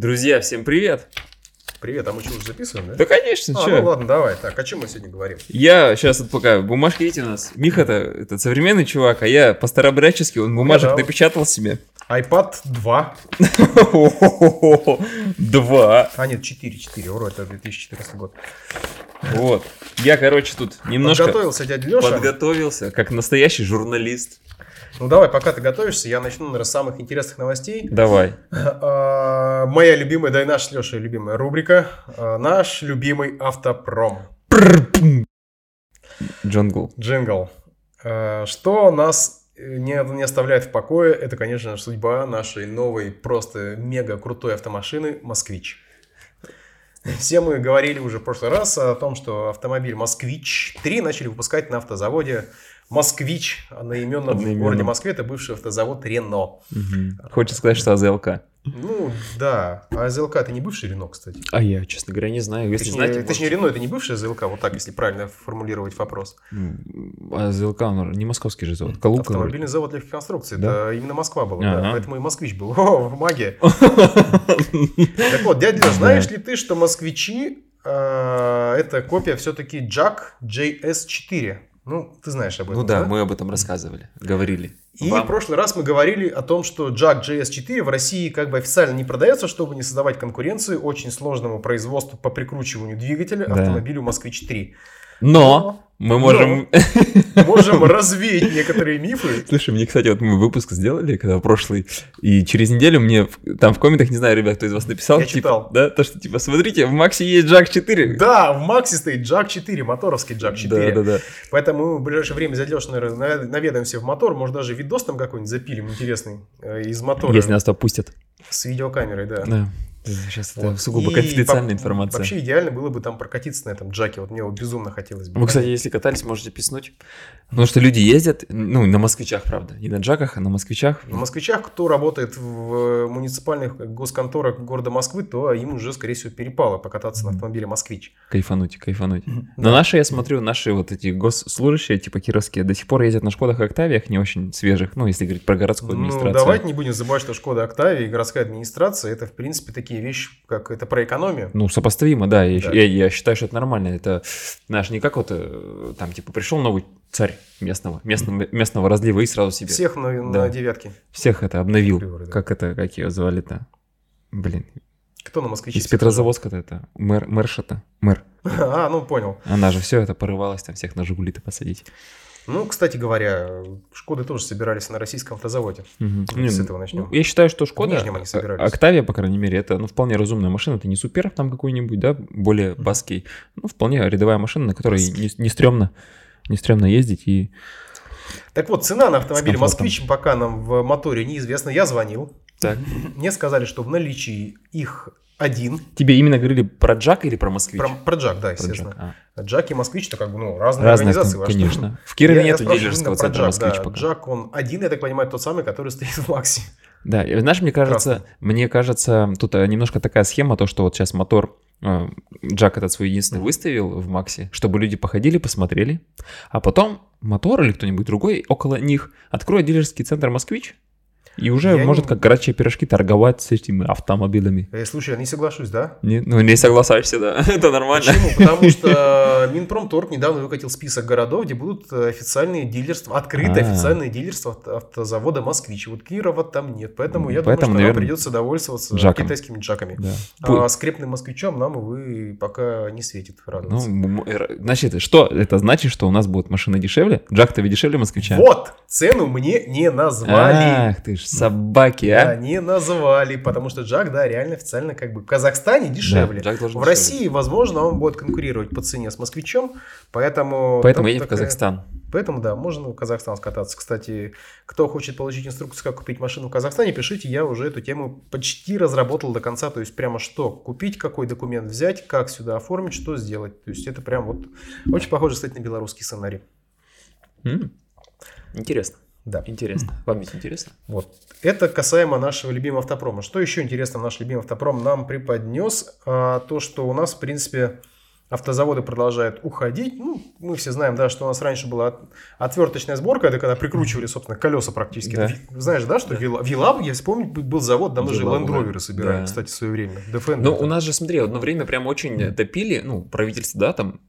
Друзья, всем привет! Привет, а мы что, уже записываем, да? Да, конечно, а, ну ладно, давай. Так, о чем мы сегодня говорим? Я сейчас вот пока бумажки видите у нас. Миха-то это современный чувак, а я по-старобрячески, он бумажек да. напечатал себе. iPad 2. Два. А, нет, 4, 4. Ура, это 2014 год. Вот. Я, короче, тут немножко Подготовился дядя Леша. подготовился, как настоящий журналист. Ну давай, пока ты готовишься, я начну, наверное, с самых интересных новостей. Давай. А, Моя любимая, да и наша с Лешей любимая рубрика. а, Наш любимый автопром. Джингл. Джингл. А, Что нас э, не, не оставляет в покое, это, конечно, судьба нашей новой, просто мега крутой автомашины «Москвич». Все мы говорили уже в прошлый раз о том, что автомобиль «Москвич-3» начали выпускать на автозаводе «Москвич», одноименном в Одноименном. городе Москве. Это бывший автозавод «Рено». Мгм. Хочется сказать, что АЗЛК. Ну, да. А ЗЛК это не бывший Рено, кстати. А я, честно говоря, не знаю. Если Точнее, знаете, точнее, Рено это не бывший ЗЛК, вот так, если правильно формулировать вопрос. может, АЗЛК, он не московский же завод. Калуга. вроде. Автомобильный завод легких конструкций. Да? Это именно Москва была, Ага. да. Поэтому и москвич был. О, магия. Так вот, дядя знаешь ли ты, что москвичи э, это копия все-таки Jack JS4? Ну, ты знаешь об этом, Ну да, мы об этом рассказывали, говорили. И Вам? в прошлый раз мы говорили о том, что Jack JS4 в России как бы официально не продается, чтобы не создавать конкуренцию очень сложному производству по прикручиванию двигателя Да. автомобилю Москвич 3. Но мы можем... Можем развеять некоторые мифы. Слушай, мне, кстати, вот мы выпуск сделали, когда прошлый, и через неделю мне там в комментах, не знаю, ребят, кто из вас написал, Я типа, читал. да, то, что, типа, смотрите, в Максе есть Jack 4. Да, в Максе стоит Jack 4, моторовский Jack 4. да, да, да. Поэтому мы в ближайшее время зайдешь, наверное, наведаемся в мотор. Может, даже видос там какой-нибудь запилим интересный э, из мотора. Если нас то пустят. С видеокамерой, да. Да. Сейчас это Вот. сугубо И конфиденциальная по- информация. Вообще идеально было бы там прокатиться на этом джаке. Вот мне вот безумно хотелось бы. Вы, кстати, если катались, можете писнуть. Потому что люди ездят, ну, на москвичах, правда. Не на джаках, а на москвичах. На москвичах, кто работает в муниципальных госконторах города Москвы, то им уже, скорее всего, перепало покататься на автомобиле «Москвич». Кайфануть, кайфануть. Но наши, я смотрю, наши вот эти госслужащие, типа кировские, до сих пор ездят на Шкодах Октавиях, не очень свежих, ну, если говорить про городскую Ну, администрацию. давайте не будем забывать, что «Шкода Октавия» и городская администрация – это, в принципе, такие вещи, как это про экономию. Ну, сопоставимо, да. Я, Да. я- я считаю, что это нормально. Это, знаешь, не как вот э, там, типа, пришел новый царь местного, местного, местного разлива и сразу себе Всех на, на Да. девятке. всех это обновил. Приоры, да. Как это, как ее звали-то? Блин, Кто на «Москвиче»? из Петрозаводска-то это, мэр, мэрша-то, мэр. А, ну, понял. Она же все это порывалась там всех на Жигули-то посадить. Ну, кстати говоря, «Шкоды» тоже собирались на российском автозаводе. Не, с этого начнем. ну, я считаю, что Шкода, они собирались. Октавия, по крайней мере, это ну, вполне разумная машина. Это не супер там какой-нибудь, да, более баский. Ну, вполне рядовая машина, на которой не, не стрёмно, не стрёмно ездить. И Так вот, цена на автомобиль. «Москвич» пока нам в моторе неизвестна. Я звонил. так. Мне сказали, что в наличии их один. Тебе именно говорили про Джак или про Москвич? Про, про Джак, да, Про естественно. Джак, а. Джак и Москвич, это как бы, ну, разные Разные, организации. что. конечно. В Кирове спрашиваю дилерского про центра Джак, Москвич да. пока. Джак, он один, я так понимаю, тот самый, который стоит в Максе. Да, и знаешь, мне кажется, Красный. мне кажется, тут э, немножко такая схема, то, что вот сейчас мотор э, Джак этот свой единственный выставил в Максе, чтобы люди походили, посмотрели, а потом мотор или кто-нибудь другой около них откроет дилерский центр Москвич и уже Я может не- как горячие пирожки торговать с этими автомобилями. Э, Слушай, я не соглашусь, да? Не, ну, не соглашаешься, да, это нормально. Почему? Потому что Минпромторг недавно выкатил список городов, где будут э, официальные дилерства, открытые А. официальные дилерства авто- автозавода «Москвич». Вот Кирова там нет, поэтому я Поэтому, думаю, что нам наверное, придется довольствоваться джаком. китайскими джаками. Да. А скрепным москвичом нам, увы, пока не светит Ну, радоваться. м- значит, что это значит, что у нас будет машина дешевле? Джак-то ведь дешевле москвича? Вот, цену мне не назвали. Ах ты ж собаки, Да, а! не назвали, потому что Джак, да, реально официально как бы в Казахстане дешевле. Да, в дешевле. России, возможно, он будет конкурировать по цене с москвичом, поэтому... Поэтому едем в такая- Казахстан. Поэтому, да, можно в Казахстан скататься. Кстати, кто хочет получить инструкцию, как купить машину в Казахстане, пишите, я уже эту тему почти разработал до конца, то есть прямо что купить, какой документ взять, как сюда оформить, что сделать. То есть это прям вот очень похоже, кстати, на белорусский сценарий. Интересно. Да. Интересно. Вам ведь интересно? Вот. Это касаемо нашего любимого автопрома. Что еще интересно наш любимый автопром нам преподнес? А, то, что у нас, в принципе, автозаводы продолжают уходить. Ну, мы все знаем, да, что у нас раньше была от- отверточная сборка, это когда прикручивали, собственно, колеса практически. Да. Ви- Знаешь, да, что Вила- в Елабуге, я вспомню, был завод, даже Елабуга, Land Rover собирали, да. кстати, в свое время. Defender. Ну, у нас же, смотри, одно время прям очень топили, ну, правительство, да, там,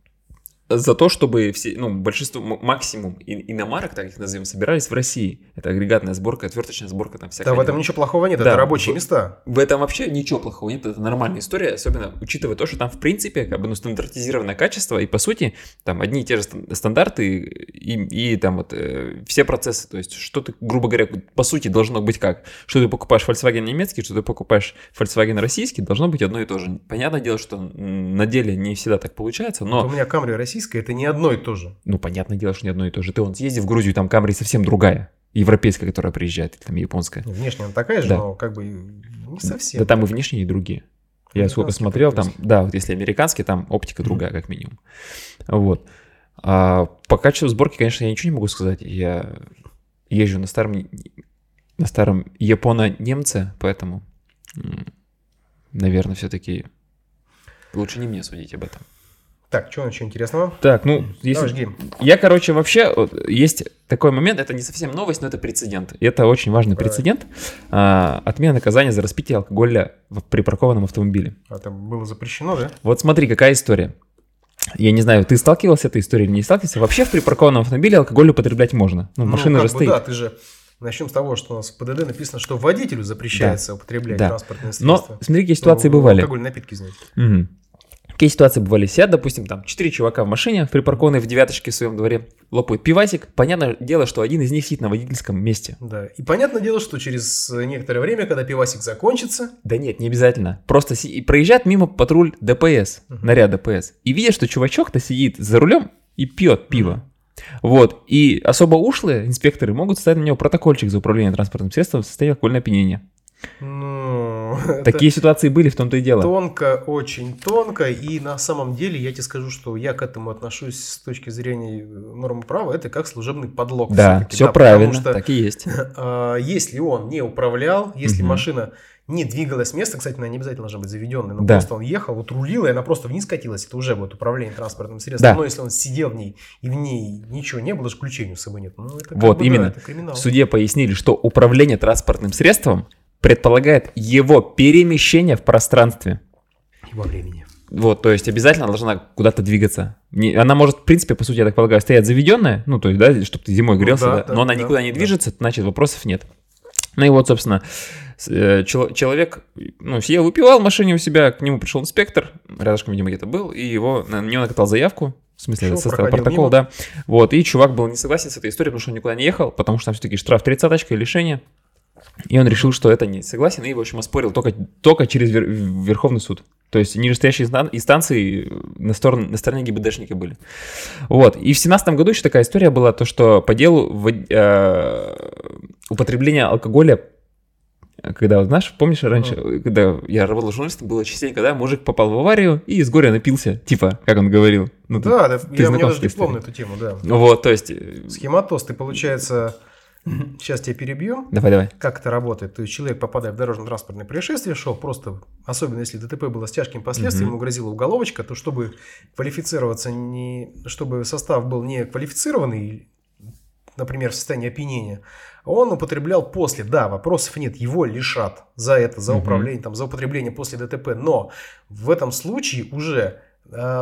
за то, чтобы все, ну, большинство, максимум иномарок, так их назовем, собирались в России. Это агрегатная сборка, отверточная сборка, там всякая. Да, в этом ничего плохого нет, Да. это рабочие места. В этом вообще ничего плохого нет, это нормальная история, особенно учитывая то, что там, в принципе, как бы, ну, стандартизированное качество, и, по сути, там одни и те же стан- стандарты, и, и там вот э, все процессы, то есть, что ты, грубо говоря, по сути, должно быть как? Что ты покупаешь Volkswagen немецкий, что ты покупаешь Volkswagen российский, должно быть одно и то же. Понятное дело, что на деле не всегда так получается, но, У меня Камри российская, это не одно и то же. ну, понятное дело, что не одно и то же. Ты, он съездил в Грузию, там Камри совсем другая, европейская, которая приезжает, или там японская. Ну, Внешне она такая же, Да. но как бы не совсем. Да там и внешние, и другие. Я сколько смотрел, там, да, вот если американский, там оптика другая, как минимум. Вот. А по качеству сборки, конечно, я ничего не могу сказать. Я езжу на старом, на старом японо-немце, поэтому, наверное, все-таки лучше не мне судить об этом. Так, что еще интересного? Так, ну, если... Давай, жги. Я, короче, вообще, вот, есть такой момент, это не совсем новость, но это прецедент. И это очень важный Давай. прецедент. А, отмена наказания за распитие алкоголя в припаркованном автомобиле. А там было запрещено, да? Вот смотри, какая история. Я не знаю, ты сталкивался с этой историей или не сталкивался. Вообще в припаркованном автомобиле алкоголь употреблять можно. Ну, машина как же бы стоит. Да, ты же... Начнем с того, что у нас в ПДД написано, что водителю запрещается употреблять Да. транспортные Но средства. смотри, какие ситуации Ну, бывали. Алкогольные напитки, знаете. Мгм. Какие ситуации бывали? Сидят, допустим, там четыре чувака в машине, припаркованной в девяточке в своем дворе, лопают пивасик. Понятное дело, что один из них сидит на водительском месте. Да. И понятное дело, что через некоторое время, когда пивасик закончится, Да нет, не обязательно. Просто си- и проезжает мимо патруль ДПС, Мгм. наряд ДПС, и видят, что чувачок-то сидит за рулем и пьет пиво. Вот. И особо ушлые инспекторы могут составить на него протокольчик за управление транспортным средством в состоянии алкогольного опьянения. Ну, Такие ситуации были, в том-то и дело. тонко, очень тонко. И на самом деле я тебе скажу, что я к этому отношусь с точки зрения нормы права. Это как служебный подлог. Да, все да, правильно, что так и есть. а, если он не управлял, если Мгм. машина не двигалась с места, кстати, она не обязательно должна быть заведенной, но Да. просто он ехал, вот рулил, и она просто вниз катилась, это уже будет управление транспортным средством. Да. Но если он сидел в ней, и в ней ничего не было, даже ключей у собой нет, ну это Вот, бы, да, именно. это криминал. В суде пояснили, что управление транспортным средством предполагает его перемещение в пространстве. И во времени. Вот, то есть обязательно должна куда-то двигаться. Не- она может, в принципе, по сути, я так полагаю, стоять заведенная, ну, то есть, да, чтобы ты зимой Ну грелся, да, да, да, но она да, никуда не да. движется, значит, вопросов нет. Ну и вот, собственно, э, чело- человек, ну, сидел, выпивал в машине у себя, к нему пришел инспектор, рядышком, видимо, где-то был, и его, на него накатал заявку, в смысле, Шел, составил протокол, мимо. да. Вот, и чувак был не согласен с этой историей, потому что он никуда не ехал, потому что там все-таки штраф тридцаточка и лишение. И он решил, что это не согласен, и, в общем, оспорил только, только через Вер- Верховный суд. То есть нижестоящие инстан- инстанции на, сторону, на стороне ГИБДшника были. Вот. И в семнадцатом году еще такая история была, то, что по делу вод- э, употребление алкоголя когда, вот, знаешь, помнишь, раньше, когда я работал журналистом, было частенько, когда мужик попал в аварию и с горя напился, типа, как он говорил. Ну, ты- Да, да, ты я, с даже на историей? эту тему, да. Вот, то есть... э, Схематоз, ты, получается, сейчас тебя перебью. Давай, давай. Как это работает? То есть человек, попадая в дорожно-транспортное происшествие, шел просто, особенно если ДТП было с тяжким последствием, Мгм. ему грозила уголовочка, то чтобы квалифицироваться, не, чтобы состав был не квалифицированный, например, в состоянии опьянения, он употреблял после, да, вопросов нет, его лишат за это, за управление, там, за употребление после ДТП, но в этом случае уже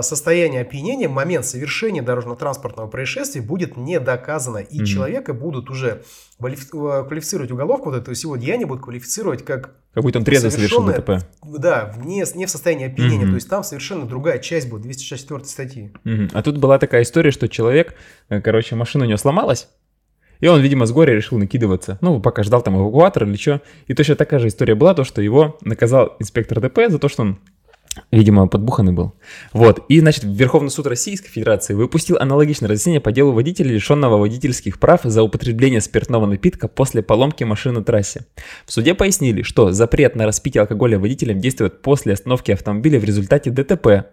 состояние опьянения, момент совершения дорожно-транспортного происшествия будет не доказано, и Мгм. человека будут уже э, квалифицировать уголовку, вот это всего деяния будут квалифицировать как, Как будто он трезво совершил ДТП. да, не, не в состоянии опьянения, Мгм. то есть там совершенно другая часть будет, 264 статьи. Мгм. А тут была такая история, что человек, э, короче, машина у него сломалась, и он, видимо, с горя решил накидываться. Ну, пока ждал там эвакуатор или что. И точно такая же история была, то, что его наказал инспектор ДП за то, что он Видимо, подбуханный был. Вот. И, значит, Верховный суд Российской Федерации выпустил аналогичное разъяснение по делу водителя, лишенного водительских прав за употребление спиртного напитка после поломки машины на трассе. В суде пояснили, что запрет на распитие алкоголя водителем действует после остановки автомобиля в результате ДТП,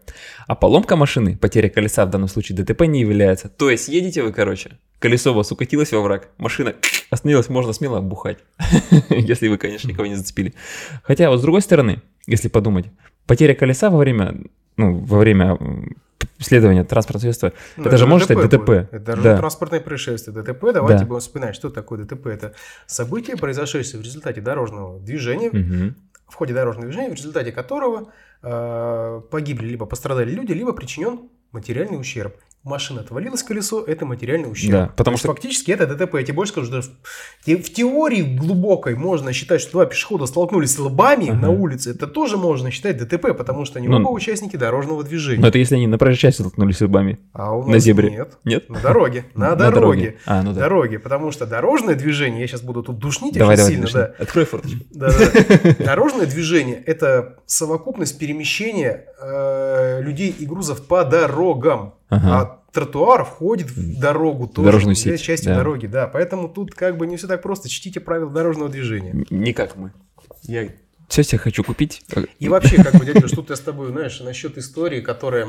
а поломка машины, потеря колеса в данном случае ДТП не является. То есть едете вы, короче, колесо у вас укатилось во враг, машина остановилась, можно смело бухать, если вы, конечно, никого не зацепили. Хотя, вот с другой стороны, если подумать, потеря колеса во время, ну, во время м, исследование транспортного средства. Ну, это же может ДТП стать ДТП. будет. Это даже Да. транспортное происшествие. ДТП, давайте Да. будем вспоминать, что такое ДТП. Это событие, произошедшее в результате дорожного движения, Мгм. в ходе дорожного движения, в результате которого э, погибли либо пострадали люди, либо причинен материальный ущерб. Машина отвалилась колесо, это материальный ущерб. Да, потому что- фактически это ДТП. Я тебе больше скажу, даже в, те- в теории глубокой можно считать, что два пешехода столкнулись лбами Ага. на улице. Это тоже можно считать ДТП, потому что они Ну, оба участники дорожного движения. Но это если они на проезжей части столкнулись лбами. а у на нас зебре. нет. Нет? На дороге. На, На дороге. А, ну да. Дороге. Потому что дорожное движение, я сейчас буду тут душнить Давай, давай, сильно, да. Открой форточку. Да, да. Дорожное движение – это совокупность перемещения э, людей и грузов по дорогам. Ага. А тротуар входит в дорогу тоже. дорожную сеть, частью да. дороги, да. Поэтому тут как бы не все так просто. Чтите правила дорожного движения. Не как мы. Я все себе хочу купить. И вообще, как бы, дядя, тут я с тобой, знаешь, насчет истории, которая...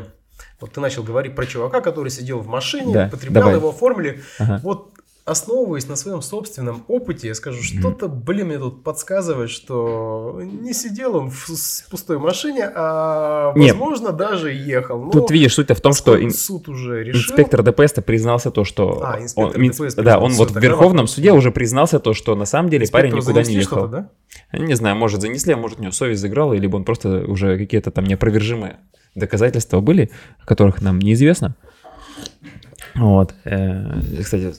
Вот ты начал говорить про чувака, который сидел в машине, Да, потреблял давай. его оформили. Ага. Вот основываясь на своем собственном опыте, я скажу, что-то, блин, мне тут подсказывает, что не сидел он в пустой машине, а, Нет. возможно, даже ехал. Но Тут видишь, суть-то в том, что ин- суд уже решил. инспектор ДПС -то признался то, что... А, инспектор он, ДПС. Да, он вот в Верховном суде уже признался то, что на самом деле парень никуда не ехал. да? Не знаю, может занесли, а может у него совесть заиграла, либо он просто уже какие-то там неопровержимые доказательства были, о которых нам неизвестно. Вот. э, Кстати,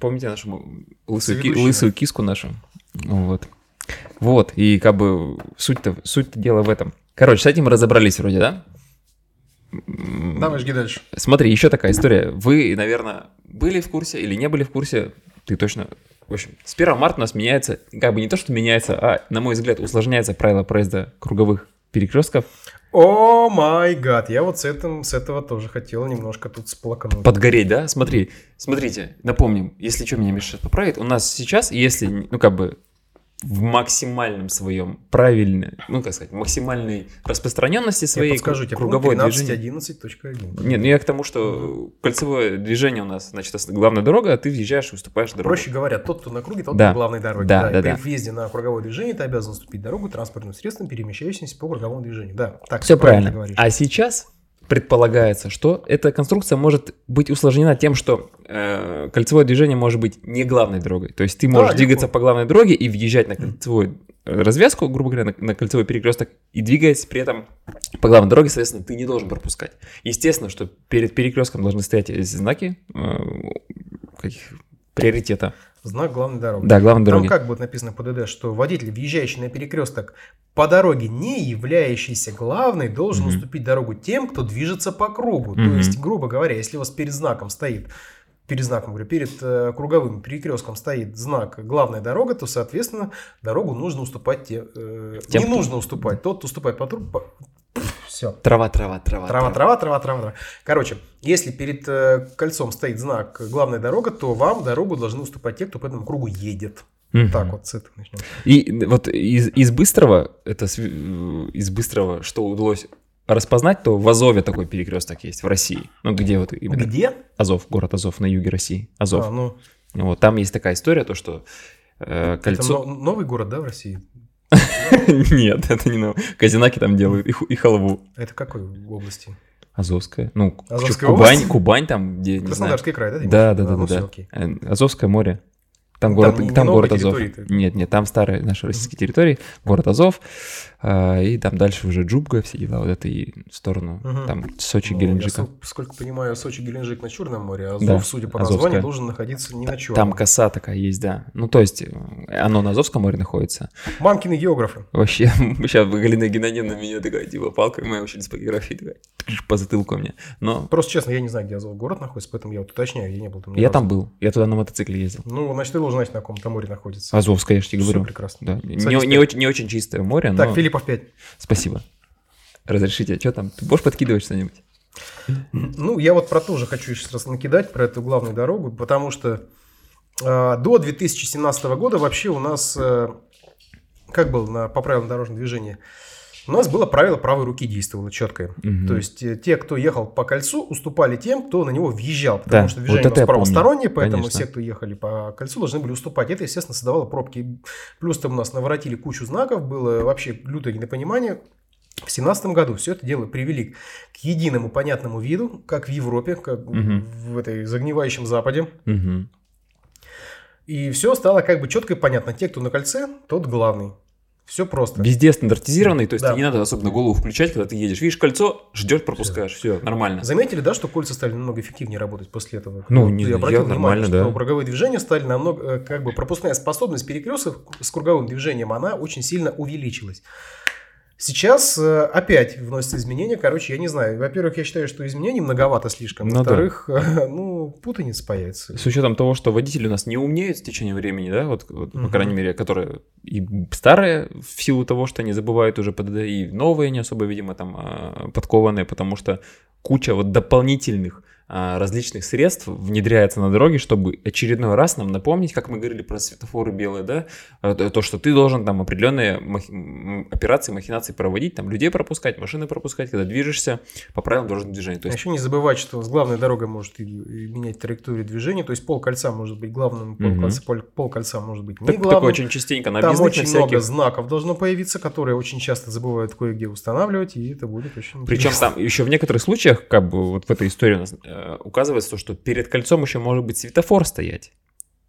помните нашу лысую, ки- лысую киску нашу? Вот. Вот, и как бы суть-то суть дела в этом. Короче, с этим разобрались вроде, да? М, Давай, жги дальше. Смотри, еще такая история. Вы, наверное, были в курсе или не были в курсе? Ты точно... В общем, с 1 марта у нас меняется, как бы не то, что меняется, а, на мой взгляд, усложняется правило проезда круговых перекрестков. О май гад, я вот с, этим, с этого тоже хотел немножко тут сплакнуть. Подгореть, да? Смотри, смотрите, напомним, если что меня Миша поправит, у нас сейчас, если, ну, как бы, в максимальном своем правильной, ну, как сказать, максимальной распространенности я своей подскажу тебе, круговое пункт движение. 13.11.1. Нет, ну я к тому, что кольцевое движение у нас, значит, главная дорога, а ты въезжаешь и уступаешь дорогу. Проще говоря, тот, кто на круге, тот Да. на главной дороге. Да, и да, при да. въезде на круговое движение ты обязан уступить дорогу транспортным средствам, перемещающимся по круговому движению. Да, так Все правильно. говоришь. А сейчас предполагается, что эта конструкция может быть усложнена тем, что э, кольцевое движение может быть не главной дорогой. То есть ты Да, можешь легко. двигаться по главной дороге и въезжать на кольцевую э, развязку, грубо говоря, на, на кольцевой перекресток, и двигаясь при этом по главной дороге, соответственно, ты не должен пропускать. Естественно, что перед перекрестком должны стоять знаки э, каких приоритета. Знак главной дороги. Да, главной Там дороги. как будет написано по ДД, что водитель, въезжающий на перекресток по дороге, не являющийся главной, должен Мгм. уступить дорогу тем, кто движется по кругу. То Мгм. есть, грубо говоря, если у вас перед знаком стоит перед знаком, говорю, перед э, круговым перекрестком стоит знак «главная дорога», то, соответственно, дорогу нужно уступать те, э, Тем, не кто- нужно уступать. Тот, уступает по трубу, все. Трава, трава, трава. Трава, трава, трава, трава, трава. Короче, если перед э, кольцом стоит знак «главная дорога», то вам дорогу должны уступать те, кто по этому кругу едет. Мгм. Так вот, с этого начнем. И вот из, из быстрого, это э, из быстрого, что удалось распознать, то в Азове такой перекресток есть в России. Ну, где вот именно Где? Азов, город Азов на юге России. Азов. А, ну, Вот, там есть такая история, то, что э, это кольцо... но- новый город, да, в России? Нет, это не новое. Казинаки там делают, и, и халву. Это какой области? Азовская. Ну, Азовская Кубань, область? Кубань там, где, не знаю. Краснодарский край, да? Да, да, да, да, да. Э, Азовское море. Там город, там там город Азов. Нет, нет, там старые наши российские территории, город Азов, а, и там дальше уже Джубга, все дела, вот это и в сторону, Мгм. там Сочи, Ну. Я, ск- сколько понимаю, Сочи, Геленджик на Черном море, а Азов, Да, судя по Азовское. названию, должен находиться не на Черном. Там коса такая есть, да. Ну, то есть, э, оно на Азовском море находится. Мамкины географы. Вообще, сейчас Галина Геннадьевна меня такая, типа, палка, моя ученица по географии, такая, по затылку мне. Но Просто честно, я не знаю, где Азов город находится, поэтому я вот уточняю, я не был там я там был, я туда на мотоцикле ездил. Ну, значит, ты должен знать, на каком-то море находится. Азовское, я же тебе говорю. прекрасно. Да. Не, не очень, не очень чистое море, Так, но Филиппов 5. спасибо. Разрешите, что там? Ты можешь подкидывать что-нибудь? Ну, я вот про то же хочу сейчас раз накидать, про эту главную дорогу, потому что э, до 2017 года вообще у нас, э, как было на, по правилам дорожного движения, у нас было правило правой руки действовало четкое. Мгм. То есть э, те, кто ехал по кольцу, уступали тем, кто на него въезжал, потому Да, что вот движение это у нас правостороннее, поэтому конечно. все, кто ехали по кольцу, должны были уступать. Это, естественно, создавало пробки. Плюс там у нас наворотили кучу знаков, было вообще лютое недопонимание. В 2017 году все это дело привели к единому понятному виду, как в Европе, как Мгм. в этой загнивающем Западе. Мгм. И все стало как бы четко и понятно. Те, кто на кольце, тот главный. Все просто. Везде стандартизированный, то есть Да. тебе не надо особенно голову включать, когда ты едешь. Видишь кольцо, ждешь, пропускаешь, все, нормально. Заметили, да, что кольца стали намного эффективнее работать после этого? Ну, не- я внимание, нормально, что да. Круговые движения стали намного, э, как бы пропускная способность перекрестков с круговым движением, она очень сильно увеличилась. Сейчас э, опять вносятся изменения. Короче, я не знаю. Во-первых, я считаю, что изменений многовато слишком. Ну да. Во-вторых, ну, путаница появится. С учетом того, что водители у нас не умнеют с течением времени, да, вот, вот, по Мгм. крайней мере, которые и старые в силу того, что они забывают уже ПДД, и новые не особо, видимо, там а, подкованные, потому что куча вот дополнительных различных средств внедряется на дороге, чтобы очередной раз нам напомнить, как мы говорили про светофоры белые, да, а, то, то, что ты должен там определенные махи- операции, махинации проводить, там людей пропускать, машины пропускать, когда движешься по правилам дорожного движения. То А есть еще не забывать, что с главной дорогой может и, менять траекторию движения. То есть пол кольца может быть главным, пол, Мгм. кольца, пол, пол кольца может быть не так- главным. такое очень частенько на Там очень на всяких. много знаков должно появиться, которые очень часто забывают кое-где устанавливать, и это будет очень Причем интересно. там еще в некоторых случаях, как бы вот в этой истории у нас указывается то, что перед кольцом еще может быть светофор стоять.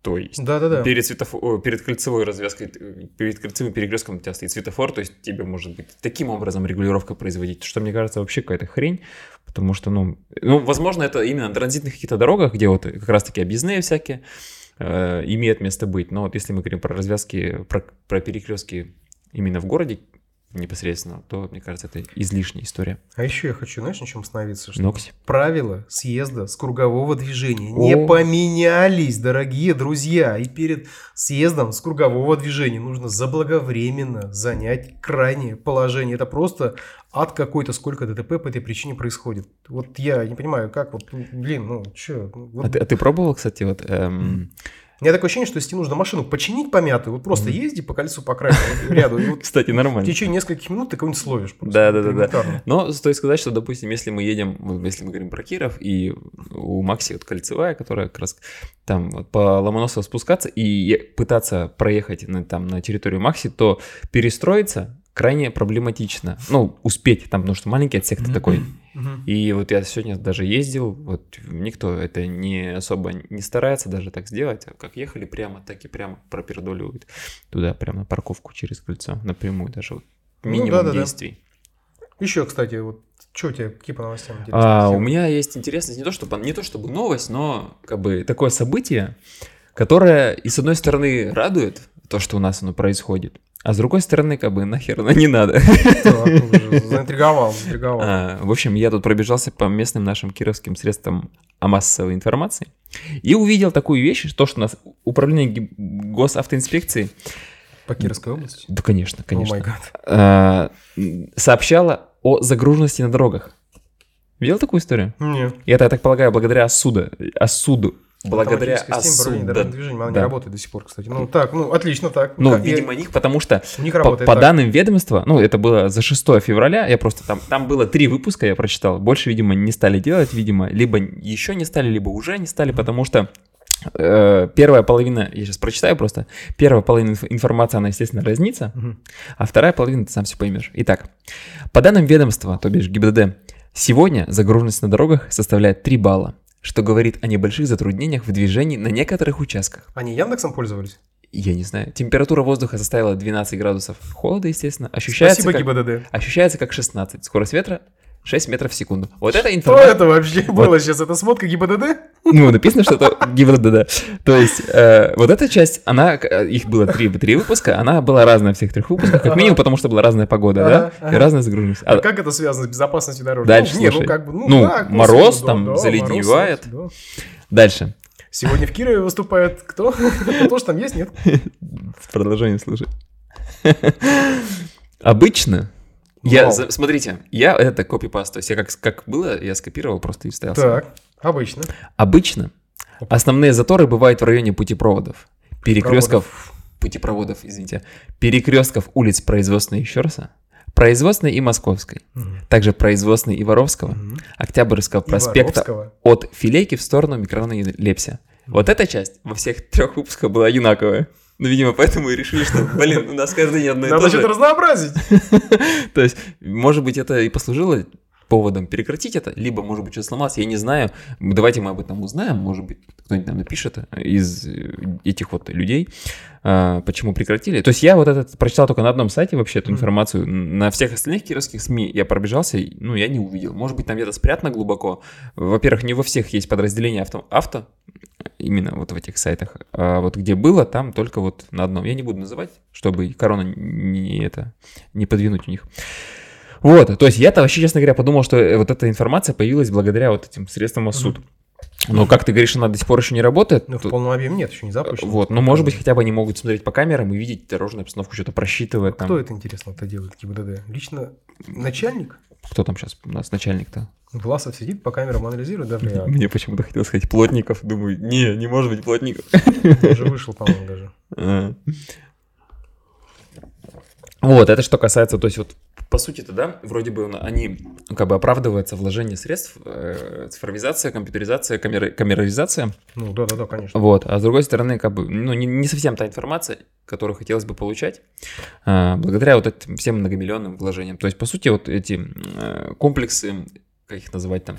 То есть Да-да-да. перед, светофо- о, перед кольцевой развязкой, э, перед кольцевым перекрестком у тебя стоит светофор, то есть тебе может быть таким образом регулировка производить, что мне кажется вообще какая-то хрень, потому что, ну, ну, возможно, это именно на транзитных каких-то дорогах, где вот как раз-таки объездные всякие, э, имеет место быть. Но вот если мы говорим про развязки, про, про перекрестки именно в городе непосредственно, то, мне кажется, это излишняя история. А еще я хочу, знаешь, на чем остановиться? Что Ногти. правила съезда с кругового движения не О. поменялись, дорогие друзья. И перед съездом с кругового движения нужно заблаговременно занять крайнее положение. Это просто ад какой-то, сколько ДТП по этой причине происходит. Вот я не понимаю, как вот, ну, блин, ну, что? А ты, а ты пробовал, кстати, вот... эм, У меня такое ощущение, что если тебе нужно машину починить помятую, вот просто езди по кольцу по краю ряду, Кстати, в нормально. течение нескольких минут ты кого-нибудь словишь. Да, да, да, да. Но стоит сказать, что, допустим, если мы едем, если мы говорим про Киров, и у Макси вот кольцевая, которая как раз там вот по Ломоносову спускаться и пытаться проехать на, там, на территорию Макси, то перестроиться крайне проблематично. Ну, успеть там, потому что маленький отсек Мгм. такой. И вот я сегодня даже ездил, вот никто это не особо не старается даже так сделать, а как ехали прямо, так и прямо пропердоливают туда, прямо на парковку через кольцо, напрямую даже вот. Ну Минимум да-да-да. действий. Еще, кстати, вот что у тебя, какие по новостям А, у меня есть интересность не то, чтобы, не то чтобы новость, но как бы такое событие, которое и с одной стороны радует то, что у нас оно происходит, а с другой стороны как бы нахер оно не надо. Ну, заинтриговал, заинтриговал. А, в общем, я тут пробежался по местным нашим кировским средствам массовой информации и увидел такую вещь, то, что у нас управление госавтоинспекции, По Кировской области? да, конечно, О конечно, а, сообщало о загруженности на дорогах. Видел такую историю? Нет. И это, я так полагаю, благодаря осуда, осуду. Благодаря осуду. дорожным движением, она Да. не работает до сих пор, кстати. Ну, так, ну, отлично, так. Ну, Как- видимо, них, потому что у них по, работает по так. данным ведомства, ну, это было за 6 февраля, я просто там, там было три выпуска, я прочитал, больше, видимо, не стали делать, видимо, либо еще не стали, либо уже не стали, потому что э, первая половина, я сейчас прочитаю просто, первая половина инф- информации, она, естественно, разнится, Мгм. а вторая половина ты сам все поймешь. Итак, по данным ведомства, то бишь ГИБДД, сегодня загруженность на дорогах составляет 3 балла, что говорит о небольших затруднениях в движении на некоторых участках. Они Яндексом пользовались? Я не знаю. Температура воздуха составила 12 градусов холода, естественно. Ощущается, Спасибо, как, ГИБДД. ощущается как 16. Скорость ветра 6 метров в секунду. Вот это Что информация. это вообще было сейчас? Это сводка ГИБДД? Ну, написано, что это ГИБДД. То есть, э, вот эта часть, она, э, их было три, три выпуска, она была разная в всех трех выпусках, как минимум, потому что была разная погода, да, Ага, и разная загруженность. А А как это связано с безопасностью дороги? Дальше, ну, ну, слушай. как бы, ну, Ну, да, мороз да, там да, заледеневает. мороз, да. дальше. Сегодня в Кирове выступает кто? Кто тоже там есть, нет? С продолжением слушай. Обычно, я, за- смотрите, я это копипаст, то есть я как, как было, я скопировал просто и вставил. Так, обычно. Обычно основные заторы бывают в районе путепроводов, перекрестков, путепроводов, извините, перекрестков улиц Производственной и Щерса, Производственной и Московской, Мгм. также Производственной и Воровского, Мгм. Октябрьского И проспекта Воровского. от Филейки в сторону микрорайона Лепся. Вот эта часть во всех трех выпусках была одинаковая. Ну, видимо, поэтому и решили, что, блин, у нас каждый день одно и то Надо же. что-то разнообразить. То есть, может быть, это и послужило поводом прекратить это, либо, может быть, что сломалось, я не знаю. Давайте мы об этом узнаем, может быть, кто-нибудь нам напишет из э, этих вот людей, а, почему прекратили. То есть я вот этот прочитал только на одном сайте вообще эту информацию, на всех остальных кировских СМИ я пробежался, ну, я не увидел. Может быть, там где-то спрятано глубоко. Во-первых, не во всех есть подразделение авто, авто именно вот в этих сайтах. А вот где было, там только вот на одном. Я не буду называть, чтобы корона не, это, не подвинуть у них. Вот, то есть я-то вообще, честно говоря, подумал, что вот эта информация появилась благодаря вот этим средствам ОСУД. Но, как ты говоришь, она до сих пор еще не работает. Ну, в полном объеме нет, еще не запущено. вот, но может быть хотя бы они могут смотреть по камерам и видеть дорожную обстановку, что-то просчитывать там. Кто это, интересно, это делает, ГИБДД? Лично начальник? Кто там сейчас у нас начальник-то? Власов сидит, по камерам анализирует, да, ли. Мне почему-то хотелось сказать плотников. Думаю, не, не может быть плотников. Уже вышел, по-моему, даже. А. Вот, это что касается, то есть вот по сути-то, да, вроде бы он- они ну, как бы оправдываются вложение средств, э, цифровизация, компьютеризация, камера- камерализация, Ну, да-да-да, конечно. вот, а с другой стороны, как бы, ну, не, не совсем та информация, которую хотелось бы получать, а, благодаря вот этим всем многомиллионным вложениям. То есть, по сути, вот эти э, комплексы, как их называть там,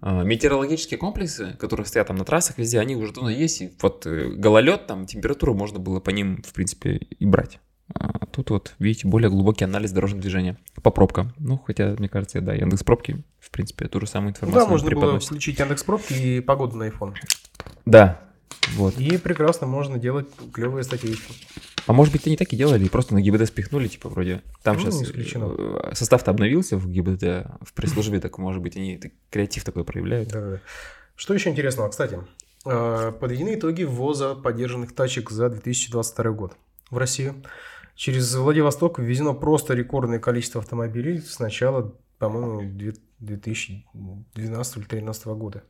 а, метеорологические комплексы, которые стоят там на трассах везде, они уже давно есть, и вот э, гололед, там, температуру можно было по ним, в принципе, и брать. А тут вот, видите, более глубокий анализ дорожного движения по пробкам. Ну, хотя, мне кажется, да, Яндекс пробки, в принципе, ту же самую Ну информацию да, можно было включить Яндекс Пробки и погоду на iPhone. Да, вот. И прекрасно можно делать клевые статейки. А может быть, они так и делали, и просто на ГИБД спихнули, типа, вроде... Там Ну, сейчас исключено. состав-то обновился в ГИБД, в пресс-службе, так, может быть, они так креатив такой проявляют. Да-да-да. Что еще интересного, кстати? э, Подведены итоги ввоза поддержанных тачек за 2022 год в Россию. Через Владивосток ввезено просто рекордное количество автомобилей с начала, по-моему, две- 2012 или 2013 года.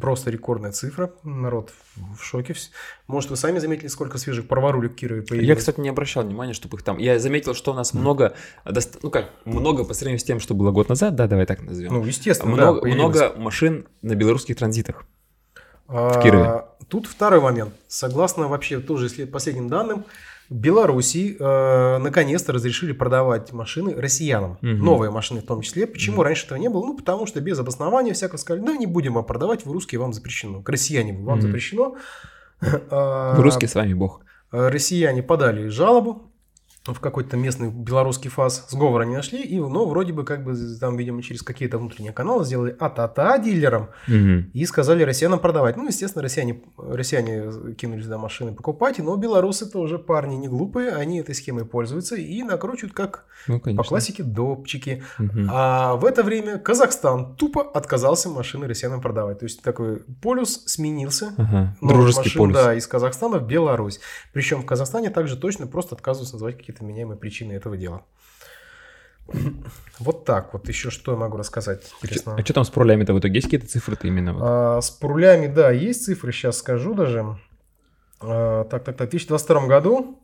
Просто рекордная цифра. Народ в в шоке. Может, вы сами заметили, сколько свежих праворулек Кирове появилось? Я, кстати, не обращал внимания, чтобы их там... Я заметил, что у нас много... доста- Ну как, много по сравнению с тем, что было год назад, да, давай так назовем. Ну, естественно, да, много, появилось. много машин на белорусских транзитах. А, Кирове. Тут второй момент. Согласно вообще тоже последним данным, в Беларуси э, наконец-то разрешили продавать машины россиянам. Мгм. Новые машины в том числе. Почему раньше этого не было? Ну, потому что без обоснования всякого сказали, да, не будем вам продавать, вы русские, вам запрещено. К россияне вам Мгм. запрещено. Русские с вами бог. Э, Россияне подали жалобу в какой-то местный белорусский фаз, сговора не нашли, и, ну, вроде бы, как бы, там, видимо, через какие-то внутренние каналы сделали а-та-та дилерам, Мгм. и сказали россиянам продавать. Ну, естественно, россияне, россияне кинулись до машины покупать, но белорусы тоже парни не глупые, они этой схемой пользуются и накручивают как Ну, конечно. по классике допчики. Мгм. А в это время Казахстан тупо отказался машины россиянам продавать. То есть такой полюс сменился. Ага. Дружеский машин, полюс. Да, из Казахстана в Беларусь. Причем в Казахстане также точно просто отказываются называть какие-то меняемые причины этого дела. Вот так вот. Еще что я могу рассказать интересного? А что там с пролями-то в итоге? Есть какие-то цифры-то именно? вот? А, с прулями, да, есть цифры, сейчас скажу даже. А, так, так, так, в 2022 году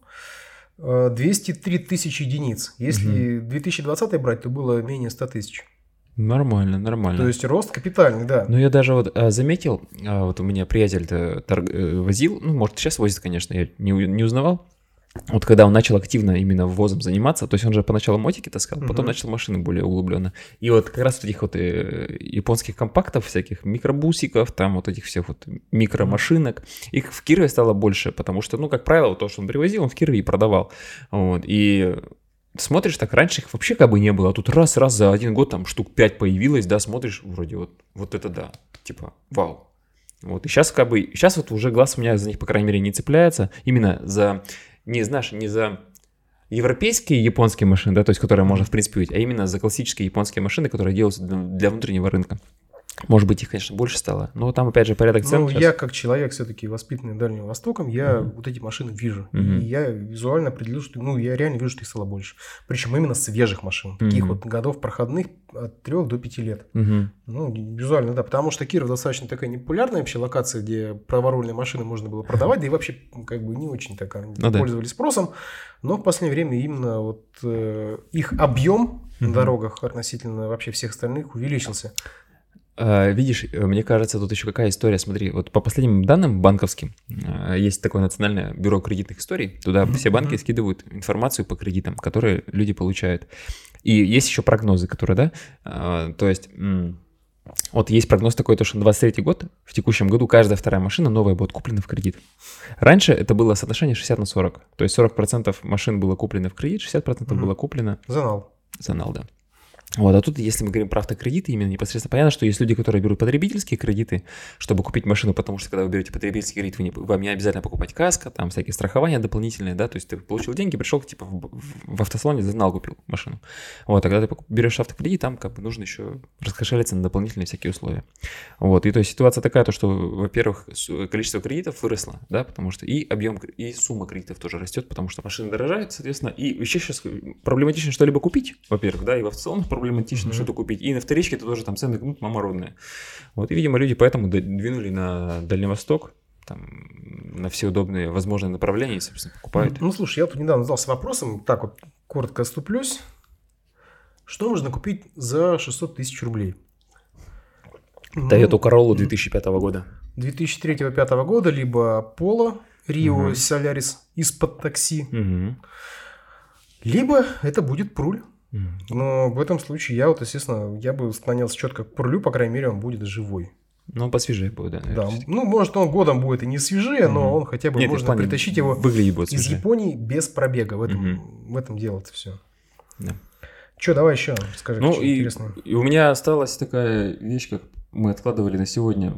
а, 203 тысячи единиц. Если 2020 брать, то было менее 100 тысяч. Нормально, нормально. То есть рост капитальный, да. Ну, я даже вот а, заметил, а, вот у меня приятель возил, ну, может, сейчас возит, конечно, я не, не узнавал. Вот когда он начал активно именно ввозом заниматься, то есть он же поначалу мотики таскал, потом Мгм. начал машины более углубленно. И вот как раз этих вот э, японских компактов, всяких микробусиков, там вот этих всех вот микромашинок, их в Кирове стало больше, потому что, ну, как правило, то, что он привозил, он в Кирове и продавал. Вот, и смотришь, так раньше их вообще как бы не было, а тут раз-раз за один год там штук 5 появилось, да, смотришь, вроде вот, вот это да, типа, вау. Вот, и сейчас как бы, сейчас вот уже глаз у меня за них, по крайней мере, не цепляется, именно за, не знаешь, не за европейские японские машины, да, то есть которые можно в принципе увидеть, а именно за классические японские машины, которые делаются для, внутреннего рынка. Может быть, их, конечно, больше стало, но там, опять же, порядок цен Ну, сейчас. я как человек все-таки воспитанный Дальним Востоком, я Мгм. вот эти машины вижу. Мгм. И я визуально определил, что, ну, я реально вижу, что их стало больше. Причем именно свежих машин. Таких Мгм. вот годов проходных от 3 до 5 лет. Мгм. Ну, визуально, да, потому что Киров достаточно такая непопулярная вообще локация, где праворульные машины можно было продавать, да и вообще как бы не очень так Ну да. пользовались спросом. Но в последнее время именно вот э, их объем на дорогах относительно вообще всех остальных увеличился. Э, видишь, э, мне кажется, тут еще какая история. Смотри, вот по последним данным банковским, э, есть такое национальное бюро кредитных историй. Туда все банки скидывают информацию по кредитам, которые люди получают. И есть еще прогнозы, которые, да, то есть... Вот есть прогноз такой, то, что на 23 год, в текущем году, каждая вторая машина новая будет куплена в кредит. Раньше это было соотношение 60 на 40. То есть 40% машин было куплено в кредит, 60% Мгм. было куплено Занал. за нал, да. Вот, а тут, если мы говорим про автокредиты, именно непосредственно понятно, что есть люди, которые берут потребительские кредиты, чтобы купить машину, потому что когда вы берете потребительский кредит, вы не, вам не обязательно покупать каска, там всякие страхования дополнительные, да, то есть ты получил деньги, пришел, типа, в, в- автосалоне, зазнал, купил машину. Вот, а когда ты берешь автокредит, там как бы нужно еще раскошелиться на дополнительные всякие условия. Вот, и то есть ситуация такая, то, что, во-первых, количество кредитов выросло, да, потому что и объем, и сумма кредитов тоже растет, потому что машины дорожают, соответственно, и еще сейчас проблематично что-либо купить, во-первых, да, и в автосалонах проблематично Мгм. что-то купить, и на вторичке это тоже там цены гнут мамородные. Вот, и, видимо, люди поэтому двинули на Дальний Восток, там, на все удобные возможные направления и, собственно, покупают. Ну, слушай, я тут недавно задался вопросом, так вот коротко оступлюсь. Что можно купить за 600 тысяч рублей? Ну, Toyota Corolla 2005 года. 2003-2005 года, либо Polo Rio Мгм. Solaris из-под такси, либо это будет пруль. Но в этом случае я вот, естественно, я бы склонялся четко к прулю, по крайней мере, он будет живой. Ну, посвежее будет, да. Да, наверное, всё-таки. ну, может, он годом будет и не свежее, но Мгм. он хотя бы Нет, можно притащить его Выглядит будет из свежее. Японии без пробега. В этом, Мгм. в этом дело-то все. Да. Че, давай еще скажи, Ну что и, интересного. и у меня осталась такая вещь, как мы откладывали на сегодня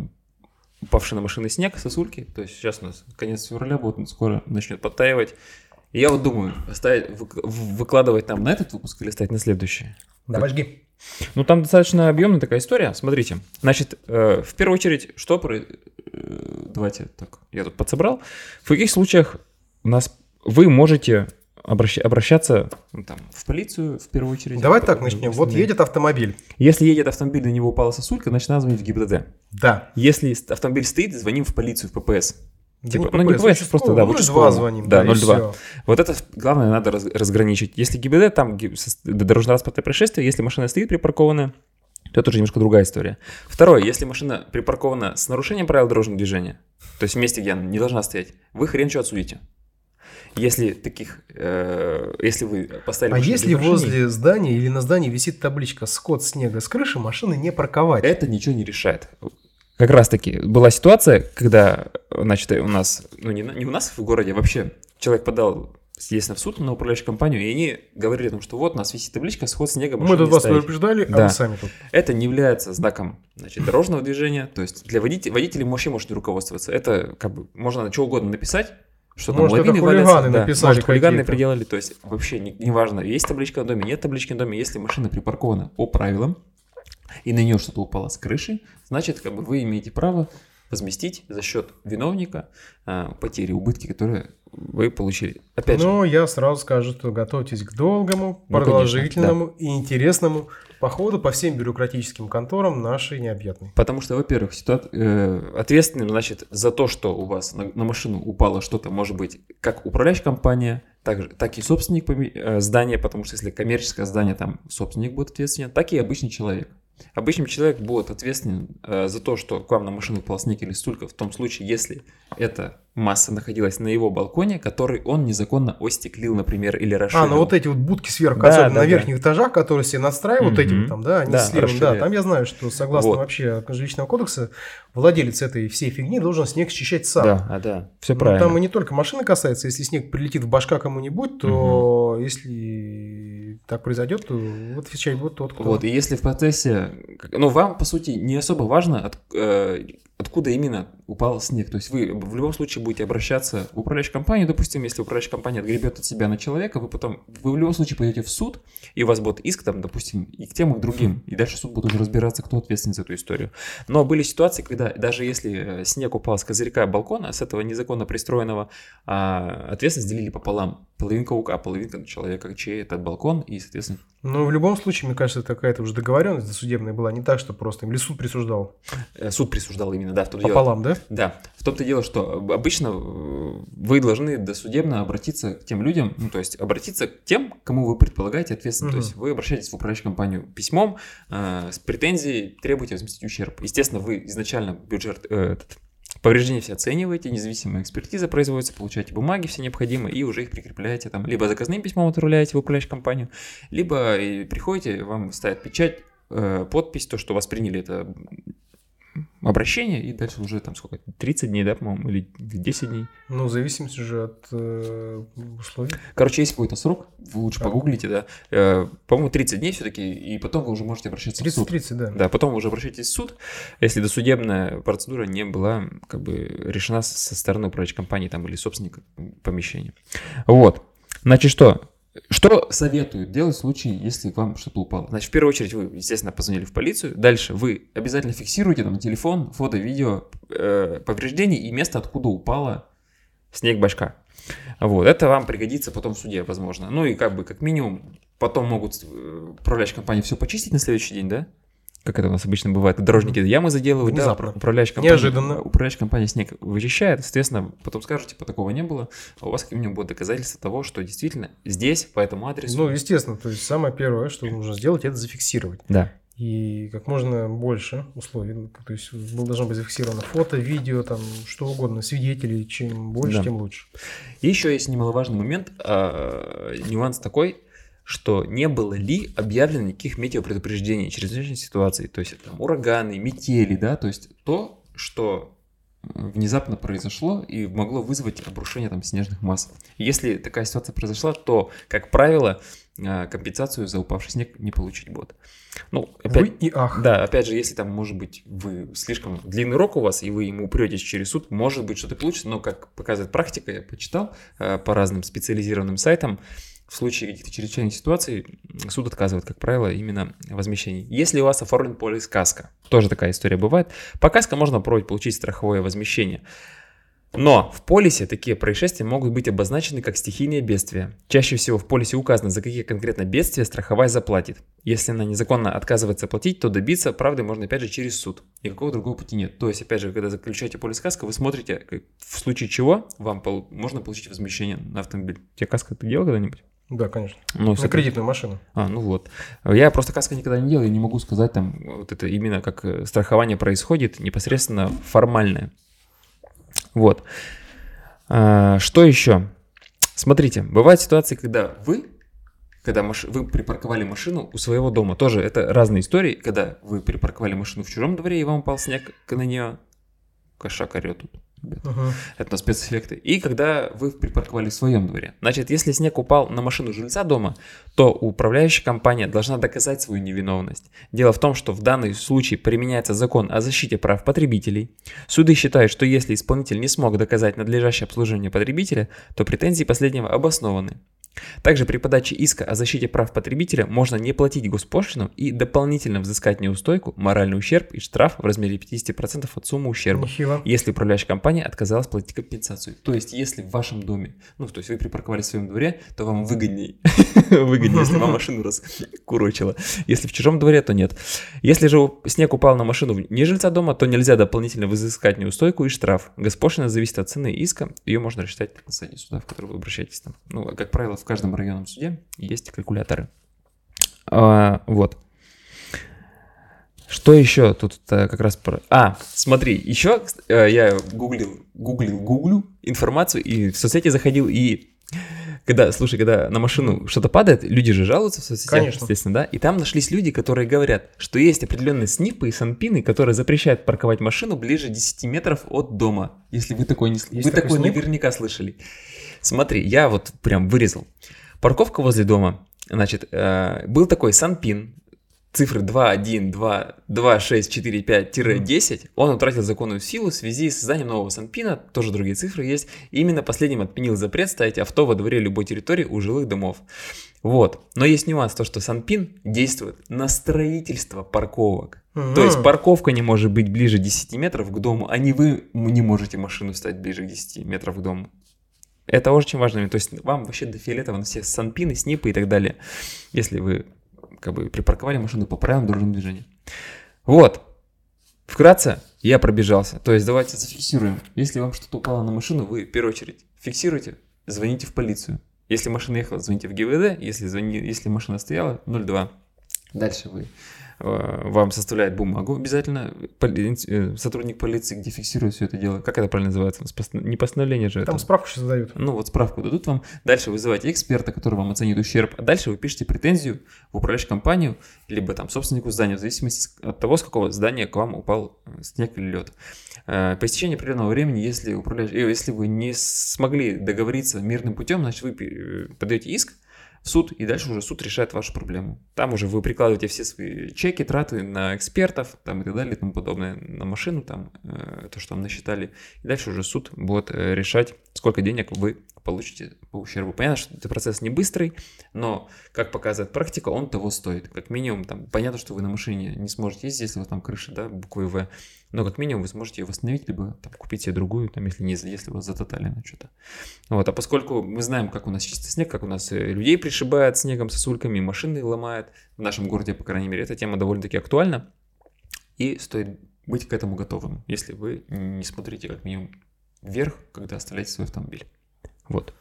упавший на машины снег, сосульки. То есть сейчас у нас конец февраля будет, скоро начнет подтаивать. И я вот думаю, в- выкладывать там на этот выпуск или оставить на следующий. Давай жги. Ну, там достаточно объемная такая история. Смотрите, значит, э, в первую очередь, что... про- э, давайте так, я тут подсобрал. В каких случаях у нас вы можете обращ- обращаться ну, там, в полицию в первую очередь? Давай так начнем. Вот едет автомобиль. Если едет автомобиль, на него упала сосулька, значит, надо звонить в ГИБДД. Да. Если автомобиль стоит, звоним в полицию, в ППС. Типа, ну, не участковый. просто, да, в 02 участковом. звоним. Да, и 02. всё. Вот это главное надо раз- разграничить. Если ГИБДД, там дорожно-транспортное происшествие, если машина стоит припаркованная, то это уже немножко другая история. Второе, если машина припаркована с нарушением правил дорожного движения, то есть в месте, где она не должна стоять, вы хрен что отсудите. Если таких, э, если вы поставили А если возле здания или на здании висит табличка «Скот снега с крыши», машины не парковать. это ничего не решает. Как раз таки была ситуация, когда, значит, у нас, ну не, не у нас в городе, а вообще человек подал, естественно, в суд на управляющую компанию, и они говорили о том, что вот у нас висит табличка «Сход снега, Мы тут вас ставить». предупреждали, а Да. вы сами тут. Это не является знаком значит, дорожного движения, то есть для водителей, водителей вообще может не руководствоваться. Это как бы можно что угодно написать, что там Может, это лавины хулиганы валятся, да, написали может, хулиганы приделали, то есть вообще не- неважно, есть табличка на доме, нет таблички на доме, если машина припаркована по правилам, и на нее что-то упало с крыши, значит, как бы вы имеете право возместить за счет виновника а, потери, убытки, которые вы получили. Опять же, Но я сразу скажу, что готовьтесь к долгому, Ну, продолжительному и интересному походу по всем бюрократическим конторам нашей необъятной. Потому что, во-первых, ситуа- э, ответственным, значит, за то, что у вас на, на машину упало что-то, может быть, как управляющая компания, так, же- так и собственник э, здания, потому что если коммерческое здание, там собственник будет ответственен, так и обычный человек. Обычный человек будет ответственен э, за то, что к вам на машину упал снег или стулька, в том случае, если эта масса находилась на его балконе, который он незаконно остеклил, например, или расширил. А, ну вот эти вот будки сверху, Да, особенно да, на да. верхних этажах, которые себе надстраивают вот этим там, да, они Да, с левым, да, там я знаю, что согласно Вот. вообще жилищного кодекса, владелец этой всей фигни должен снег счищать сам. Да, а, да, все Ну, правильно. Там и не только машины касается, если снег прилетит в башка кому-нибудь, то если так произойдет, то вот отвечать будет тот, кто... Вот, и если в процессе, ну, вам, по сути, не особо важно, от- э, откуда именно упал снег. То есть вы в любом случае будете обращаться в управляющую компанию, допустим, если управляющая компания отгребет от себя на человека, вы потом, вы в любом случае пойдете в суд, и у вас будет иск, там, допустим, и к тем, и к другим. И дальше суд будет уже разбираться, кто ответственен за эту историю. Но были ситуации, когда даже если э, снег упал с козырька балкона, с этого незаконно пристроенного, а, ответственность делили пополам. Половинка у а половинка человека, чей этот балкон, и, и, соответственно... Ну, в любом случае, мне кажется, такая-то уже договоренность судебная была, не так, что просто или суд присуждал. Э, суд присуждал именно, да, в том дело. Пополам, да? Да. В том-то дело, что обычно э, вы должны досудебно обратиться к тем людям, ну, то есть обратиться к тем, кому вы предполагаете ответственность. Мгм. То есть вы обращаетесь в управляющую компанию письмом э, с претензией, требуете возместить ущерб. Естественно, вы изначально бюджет, э, этот, повреждения все оцениваете, независимая экспертиза производится, получаете бумаги все необходимые и уже их прикрепляете там, либо заказным письмом отправляете в управляющую компанию, либо и приходите, вам ставят печать, э, подпись, то, что вас приняли это обращение, и дальше уже там сколько, 30 дней, да, по-моему, или 10 дней. Ну, в зависимости уже от э, условий. Короче, есть какой-то срок, вы лучше Да. погуглите, да. Э, по-моему, 30 дней все-таки, и потом вы уже можете обращаться в суд. 30-30, да. Да, потом вы уже обращаетесь в суд, если досудебная процедура не была как бы решена со стороны управляющей компании там, или собственника помещения. Вот. Значит, что? Что советуют делать в случае, если вам что-то упало? Значит, в первую очередь вы, естественно, позвонили в полицию. Дальше вы обязательно фиксируете там телефон, фото, видео э, повреждений и место, откуда упала снег башка. Вот, это вам пригодится потом в суде, возможно. Ну и как бы, как минимум, потом могут э, управляющая компания все почистить на следующий день, да? Как это у нас обычно бывает. Дорожники ямы заделывают, да, Внезапно. управляющая компания, Неожиданно. управляющая компания снег вычищает, соответственно, потом скажете, типа, такого не было, а у вас как минимум будет доказательство того, что действительно здесь, по этому адресу... Ну, естественно, то есть самое первое, что нужно сделать, это зафиксировать. да. И как можно больше условий. Ну, То есть было- должно быть зафиксировано фото, видео, там что угодно, свидетелей. Чем больше, Да. тем лучше. И еще есть немаловажный момент, а, нюанс такой, что не было ли объявлено никаких метеопредупреждений чрезвычайных ситуаций, то есть там ураганы, метели, да, то есть то, что внезапно произошло и могло вызвать обрушение там снежных масс. Если такая ситуация произошла, то, как правило, а, компенсацию за упавший снег не получить будет. Ну, опять, Вы и ах. да, опять же, если там, может быть, вы слишком длинный рок у вас, и вы ему упретесь через суд, может быть, что-то получится, но, как показывает практика, я почитал э, по разным специализированным сайтам, в случае каких-то чрезвычайных ситуаций суд отказывает, как правило, именно в. Если у вас оформлен полис каска, тоже такая история бывает, по каско можно попробовать получить страховое возмещение. Но в полисе такие происшествия могут быть обозначены как стихийные бедствия. Чаще всего в полисе указано, за какие конкретно бедствия страховая заплатит. Если она незаконно отказывается платить, то добиться правды можно опять же через суд. Никакого другого пути нет. То есть, опять же, когда заключаете полис каска, вы смотрите, в случае чего вам пол- можно получить возмещение на автомобиль. Тебе каска ты делал когда-нибудь? Да, конечно. Ну, На кредитную машину. а, ну вот. Я просто каска никогда не делал, я не могу сказать там вот это именно как э, страхование происходит, непосредственно формальное. Вот. А, что еще? Смотрите, бывают ситуации, когда вы, когда маш- вы припарковали машину у своего дома, тоже это разные истории, когда вы припарковали машину в чужом дворе и вам упал снег на нее, кошак орет тут. Ребят. Мгм. Это на спецэффекты. И когда вы припарковали в своем дворе. Значит, если снег упал на машину жильца дома, то управляющая компания должна доказать свою невиновность. Дело в том, что в данном случае применяется закон о защите прав потребителей. Суды считают, что если исполнитель не смог доказать надлежащее обслуживание потребителя, то претензии последнего обоснованы. Также при подаче иска о защите прав потребителя можно не платить госпошлину и дополнительно взыскать неустойку, моральный ущерб и штраф в размере 50% от суммы ущерба Нехило. если управляющая компания отказалась платить компенсацию. То есть, если в вашем доме, ну, то есть вы припарковали в своем дворе, то вам выгоднее, выгоднее, если вам машину раскурочила. Если в чужом дворе, то нет. Если же снег упал на машину не жильца дома, то нельзя дополнительно взыскать неустойку и штраф. Госпошлина зависит от цены иска, ее можно рассчитать на сайте суда, в который вы обращаетесь. Там. Ну, а, как правило, в каждом районном суде есть калькуляторы. А, вот. Что еще тут э, как раз про... А, смотри, еще э, я гуглил, гуглил, гуглю информацию и в соцсети заходил и когда, слушай, когда на машину что-то падает, люди же жалуются в соцсетях, Конечно. естественно, да, и там нашлись люди, которые говорят, что есть определенные снипы и санпины, которые запрещают парковать машину ближе 10 метров от дома, если вы такой не Есть Вы такой такой наверняка слышали. Смотри, я вот прям вырезал. Парковка возле дома, значит, э, был такой санпин, цифры 2, 1, 2, 2, 6, 4, 5-10, он утратил законную силу в связи с созданием нового санпина, тоже другие цифры есть, и именно последним отменил запрет ставить авто во дворе любой территории у жилых домов. Вот. Но есть нюанс, то что санпин действует на строительство парковок. То есть парковка не может быть ближе 10 метров к дому, а не вы не можете машину ставить ближе к 10 метров к дому. Это очень важно. То есть вам вообще до фиолетово на все санпины, снипы и так далее, если вы как бы припарковали машину по правилам дорожного движения. Вот. Вкратце, я пробежался. То есть давайте зафиксируем. Если вам что-то упало на машину, вы в первую очередь фиксируйте, звоните в полицию. Если машина ехала, звоните в ГИБД. Если, звони, если машина стояла, 02. Дальше вы вам составляет бумагу обязательно, э, сотрудник полиции, где фиксирует все это дело. Как это правильно называется? Не постановление же Там это. справку сейчас дают. Ну вот справку дадут вам. Дальше вызываете эксперта, который вам оценит ущерб. А дальше вы пишете претензию в управляющую компанию, либо там собственнику здания, в зависимости от того, с какого здания к вам упал э, снег или лед. По истечении определенного времени, если, управляющий, если вы не смогли договориться мирным путем, значит вы подаете иск, в суд, и дальше уже суд решает вашу проблему. Там уже вы прикладываете все свои чеки, траты на экспертов, там и так далее, и тому подобное, на машину, там, э, то, что вам насчитали. И дальше уже суд будет э, решать, сколько денег вы получите по ущербу. Понятно, что это процесс не быстрый, но, как показывает практика, он того стоит. Как минимум, там, понятно, что вы на машине не сможете ездить, если у вас там крыша, да, буквой В, но как минимум вы сможете ее восстановить, либо там, купить себе другую, там, если, не, если вас затоталено что-то. Вот, а поскольку мы знаем, как у нас чистый снег, как у нас э, людей пришибает снегом сосульками, машины ломает, в нашем городе, по крайней мере, эта тема довольно-таки актуальна, и стоит быть к этому готовым, если вы не смотрите как минимум вверх, когда оставляете свой автомобиль. Вот.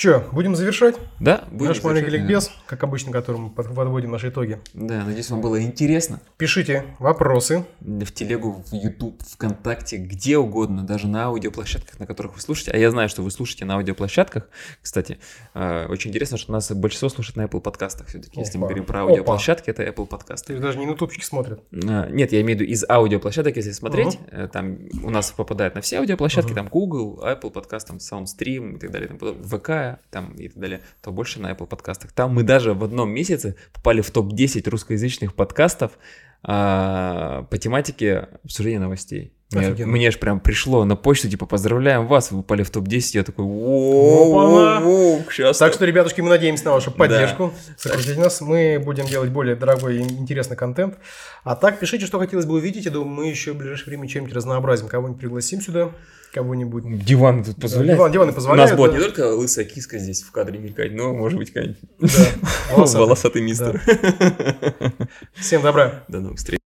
Че, будем завершать? Да, будем Наш маленький ликбез, как обычно, которым мы подводим наши итоги. Да, надеюсь, вам было интересно. Пишите вопросы. В телегу, в YouTube, ВКонтакте, где угодно, даже на аудиоплощадках, на которых вы слушаете. А я знаю, что вы слушаете на аудиоплощадках. Кстати, э, очень интересно, что нас большинство слушает на Apple подкастах все-таки. Если мы говорим про аудиоплощадки, это Apple подкасты. То даже не на ютубчики смотрят. А, нет, я имею в виду из аудиоплощадок, если смотреть. Угу. Там у нас попадает на все аудиоплощадки, угу. там Google, Apple подкаст, там Soundstream и так далее. Там, ВК, там и так далее, то больше на Apple подкастах. Там мы даже в одном месяце попали в топ-10 русскоязычных подкастов а, по тематике обсуждения новостей. Мне, мне же прям пришло на почту, типа, поздравляем вас, вы попали в топ-10. Я такой, воу, Так что, ребятушки, мы надеемся на вашу поддержку. Сократите нас, мы будем делать более дорогой и интересный контент. А так, пишите, что хотелось бы увидеть. Я думаю, мы еще в ближайшее время чем-нибудь разнообразим. Кого-нибудь пригласим сюда кого-нибудь. Диван тут позволяет. Диван, диваны позволяют. У нас будет да. не только лысая киска здесь в кадре мелькать, но может быть какая-нибудь да. волосатый. волосатый мистер. Да. Всем добра. До новых встреч.